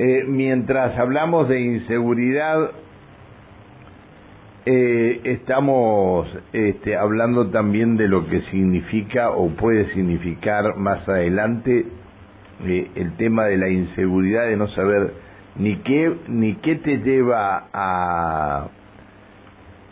Eh, mientras hablamos de inseguridad, eh, estamos este, hablando también de lo que significa o puede significar más adelante eh, el tema de la inseguridad de no saber ni qué ni qué te lleva a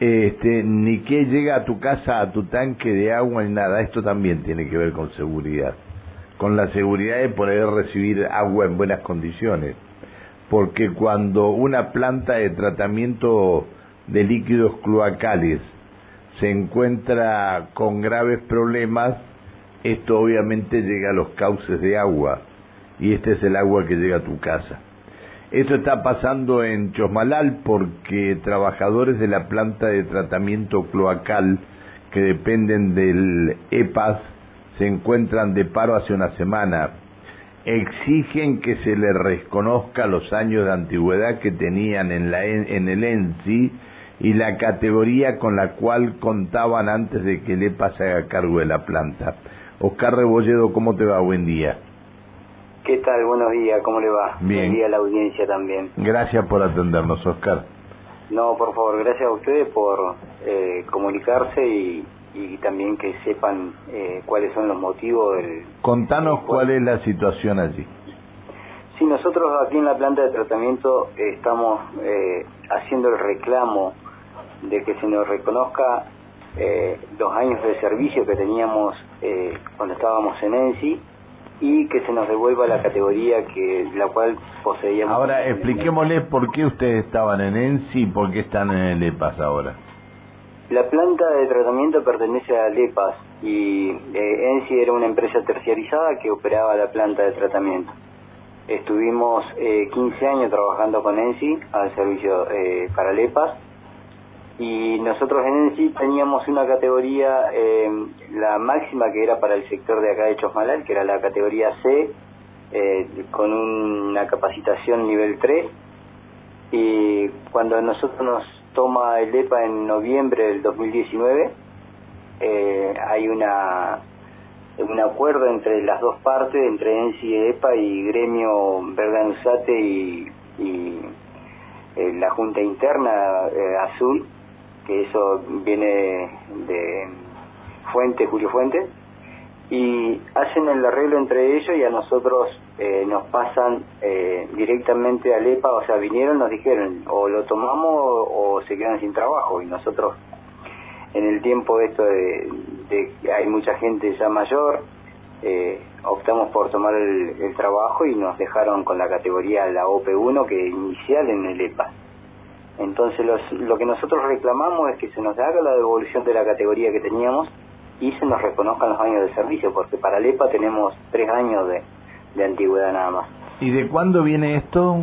este ni qué llega a tu casa a tu tanque de agua ni nada. Esto también tiene que ver con seguridad. Con la seguridad de poder recibir agua en buenas condiciones porque cuando una planta de tratamiento de líquidos cloacales se encuentra con graves problemas, esto obviamente llega a los cauces de agua y este es el agua que llega a tu casa. Esto está pasando en Chosmalal porque trabajadores de la planta de tratamiento cloacal que dependen del EPAS se encuentran de paro hace una semana exigen que se les reconozca los años de antigüedad que tenían en, la, en el ENSI y la categoría con la cual contaban antes de que le pase a cargo de la planta. Oscar Rebolledo, ¿cómo te va? Buen día. ¿Qué tal? Buenos días, ¿cómo le va? Bien. Buen día a la audiencia también. Gracias por atendernos, Oscar. No, por favor, gracias a ustedes por eh, comunicarse y, y también que sepan eh, cuáles son los motivos del... Contanos cuál es la situación allí. Sí, nosotros aquí en la planta de tratamiento estamos eh, haciendo el reclamo de que se nos reconozca eh, los años de servicio que teníamos eh, cuando estábamos en ENSI y que se nos devuelva la categoría que la cual poseíamos. Ahora expliquémosle por qué ustedes estaban en ENSI y por qué están en el EPAS ahora. La planta de tratamiento pertenece a LEPAS y eh, ENSI era una empresa terciarizada que operaba la planta de tratamiento. Estuvimos eh, 15 años trabajando con ENSI al servicio eh, para LEPAS y nosotros en ENSI teníamos una categoría, eh, la máxima que era para el sector de acá de Chosmalal, que era la categoría C, eh, con una capacitación nivel 3 y cuando nosotros nos toma el EPA en noviembre del 2019, eh, hay una un acuerdo entre las dos partes, entre ENSI y EPA y Gremio Verdanusate y, eh, la Junta Interna eh, Azul, que eso viene de Fuente, Julio Fuente, y hacen el arreglo entre ellos y a nosotros eh, nos pasan eh, directamente al EPA, o sea, vinieron, nos dijeron, o lo tomamos o, se quedan sin trabajo, y nosotros en el tiempo esto de, de que hay mucha gente ya mayor, eh, optamos por tomar el, el, trabajo y nos dejaron con la categoría la OP1 que inicial en el EPA. Entonces los, lo que nosotros reclamamos es que se nos haga la devolución de la categoría que teníamos y se nos reconozcan los años de servicio, porque para el EPA tenemos tres años de, de antigüedad nada más. ¿Y de cuándo viene esto?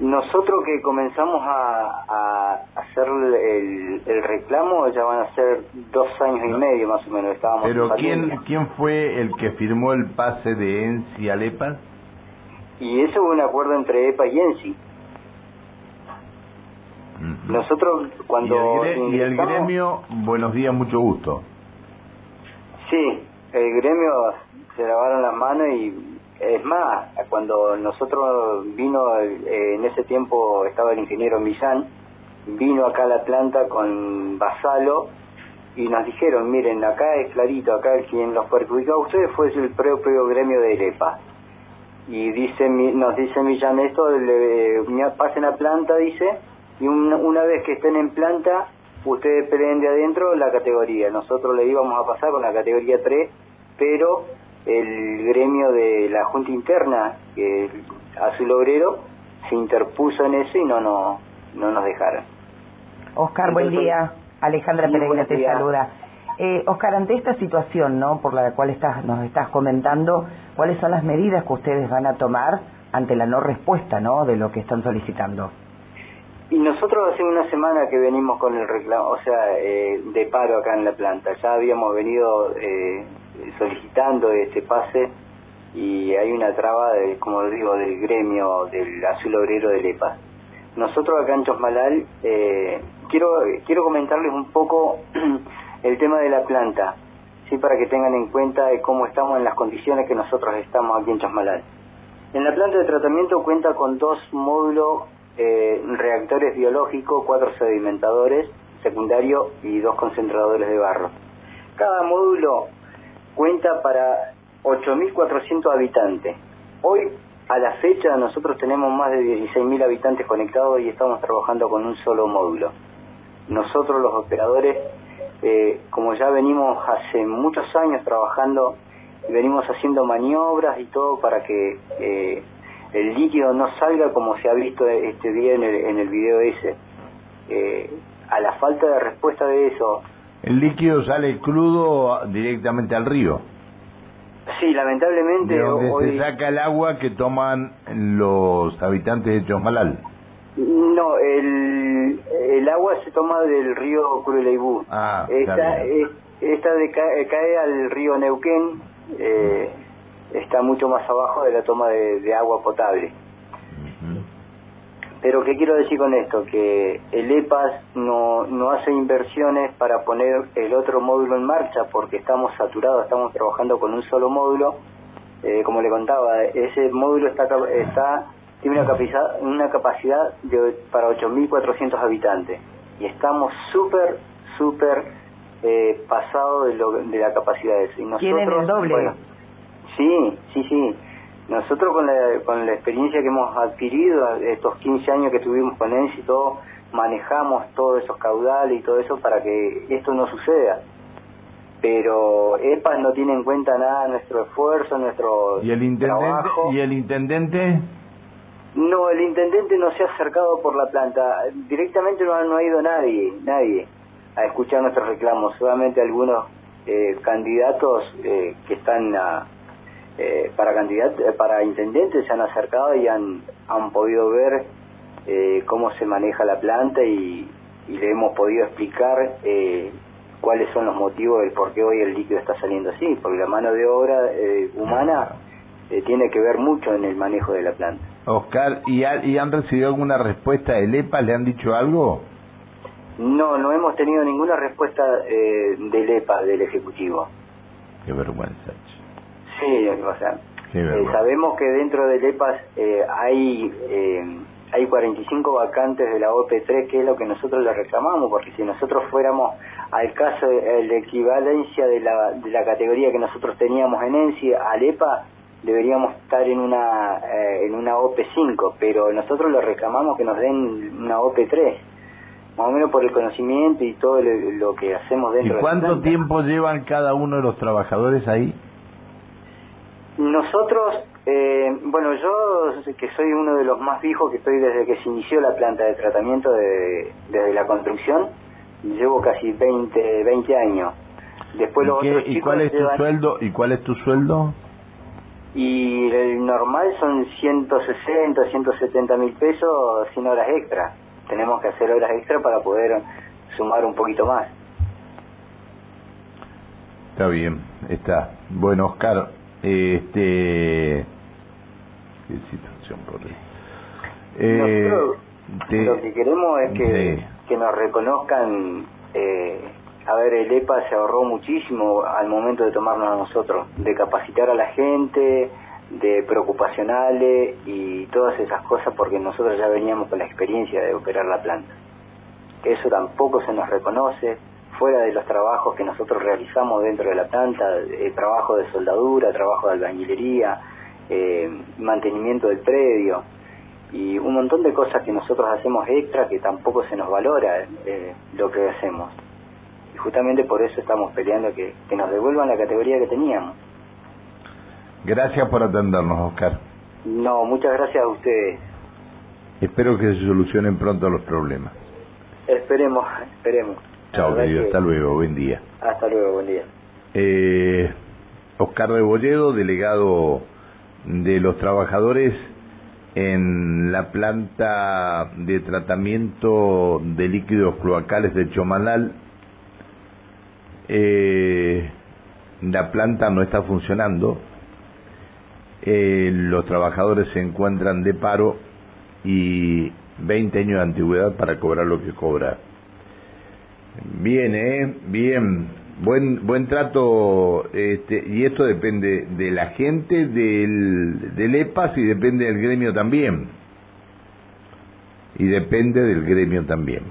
Nosotros que comenzamos a, a hacer el, el, reclamo ya van a ser dos años y medio más o menos. Estábamos Pero ¿quién, ¿quién fue el que firmó el pase de ENSI al EPA? Y eso fue un acuerdo entre EPA y ENSI. Uh -huh. Nosotros cuando... ¿Y el, ¿Y el gremio? Buenos días, mucho gusto. Sí, el gremio se lavaron las manos y es más, cuando nosotros vino, eh, en ese tiempo estaba el ingeniero Millán, vino acá a la planta con Basalo y nos dijeron, miren, acá es clarito, acá quien los perjudicó a ustedes fue el propio gremio de EREPA. Y dice, nos dice Millán esto, le, pasen a planta, dice, y una, una vez que estén en planta, ustedes peleen de adentro la categoría. Nosotros le íbamos a pasar con la categoría 3, pero el gremio de la Junta Interna, que Azul Obrero, se interpuso en eso y no, no, no nos dejaron. Oscar, Entonces, buen día. Alejandra sí, Pereira te saluda. Eh, Oscar, ante esta situación ¿no? por la cual estás, nos estás comentando, ¿cuáles son las medidas que ustedes van a tomar ante la no respuesta ¿no? de lo que están solicitando? Y nosotros hace una semana que venimos con el reclamo, o sea, eh, de paro acá en la planta. Ya habíamos venido eh, solicitando este pase y hay una traba, de, como digo, del gremio del azul obrero del EPA. Nosotros acá en Chosmalal, eh, quiero, quiero comentarles un poco el tema de la planta, sí para que tengan en cuenta de cómo estamos en las condiciones que nosotros estamos aquí en Chosmalal. En la planta de tratamiento cuenta con dos módulos eh, reactores biológicos, cuatro sedimentadores secundario y dos concentradores de barro. Cada módulo cuenta para 8.400 habitantes. Hoy, a la fecha, nosotros tenemos más de 16.000 habitantes conectados y estamos trabajando con un solo módulo. Nosotros, los operadores, eh, como ya venimos hace muchos años trabajando, venimos haciendo maniobras y todo para que eh, el líquido no salga como se ha visto este día en el, en el video ese. Eh, a la falta de respuesta de eso... El líquido sale crudo directamente al río. Sí, lamentablemente... De donde se saca el agua que toman los habitantes de Chosmalal. No, el, el agua se toma del río Cureleibú. Ah, esta, esta de, cae al río Neuquén, eh, está mucho más abajo de la toma de, agua potable. Pero ¿qué quiero decir con esto? Que el EPAS no, no hace inversiones para poner el otro módulo en marcha porque estamos saturados, estamos trabajando con un solo módulo. Eh, como le contaba, ese módulo está, está tiene una capacidad, una capacidad de, para 8.400 habitantes y estamos súper, súper eh, pasados de, de la capacidad de eso. Y nosotros, ¿Tienen el doble? sí, sí, sí. Nosotros con la, con la experiencia que hemos adquirido, estos 15 años que estuvimos con ENSI y todo, manejamos todos esos caudales y todo eso para que esto no suceda. Pero EPAS no tiene en cuenta nada nuestro esfuerzo, nuestro ¿Y el intendente, trabajo. ¿Y el intendente? No, el intendente no se ha acercado por la planta. Directamente no, ha ido nadie, nadie, a escuchar nuestros reclamos. Solamente algunos eh, candidatos eh, que están a eh, para candidatos, eh, para intendentes se han acercado y han, han podido ver eh, cómo se maneja la planta y, le hemos podido explicar cuáles son los motivos del por qué hoy el líquido está saliendo así, porque la mano de obra humana tiene que ver mucho en el manejo de la planta. Oscar, ¿y, ¿y han recibido alguna respuesta del EPA? ¿Le han dicho algo? No, no hemos tenido ninguna respuesta del EPA, del Ejecutivo. Qué vergüenza. Sí, o sea, eh, sabemos que dentro del EPAS eh, hay eh, hay 45 vacantes de la OP3, que es lo que nosotros le reclamamos, porque si nosotros fuéramos al caso de la equivalencia de la, de la categoría que nosotros teníamos en ENSI al EPA, deberíamos estar en una en una OP5, pero nosotros le reclamamos que nos den una OP3 más o menos por el conocimiento y todo lo, que hacemos dentro ¿Y cuánto tiempo llevan cada uno de los trabajadores ahí? Nosotros, eh, bueno, yo que soy uno de los más viejos que estoy desde que se inició la planta de tratamiento de, desde la construcción, llevo casi 20, 20 años. Después los otros ¿Y cuál es tu sueldo? ¿Y cuál es tu sueldo? Y el normal son 160, 170 mil pesos sin horas extra. Tenemos que hacer horas extra para poder sumar un poquito más. Está bien, está. Bueno, Oscar, este. Qué situación por eh, Lo que queremos es que, que nos reconozcan. Eh, a ver, el EPA se ahorró muchísimo al momento de tomarnos a nosotros, de capacitar a la gente, de preocupacionales y todas esas cosas, porque nosotros ya veníamos con la experiencia de operar la planta. Eso tampoco se nos reconoce fuera de los trabajos que nosotros realizamos dentro de la planta, eh, trabajo de soldadura, trabajo de albañilería, eh, mantenimiento del predio y un montón de cosas que nosotros hacemos extra que tampoco se nos valora eh, lo que hacemos. Y justamente por eso estamos peleando que, que nos devuelvan la categoría que teníamos. Gracias por atendernos, Oscar. No, muchas gracias a ustedes. Espero que se solucionen pronto los problemas. Esperemos, esperemos. Chao, querido. Hasta luego. Buen día. Hasta luego. Buen día. Eh, Oscar Rebolledo, delegado de los trabajadores en la planta de tratamiento de líquidos cloacales de Chomanal. Eh, la planta no está funcionando. Eh, los trabajadores se encuentran de paro y 20 años de antigüedad para cobrar lo que cobra. Bien, ¿eh? Bien. buen buen trato este, y esto depende de la gente del, del EPAS y depende del gremio también y depende del gremio también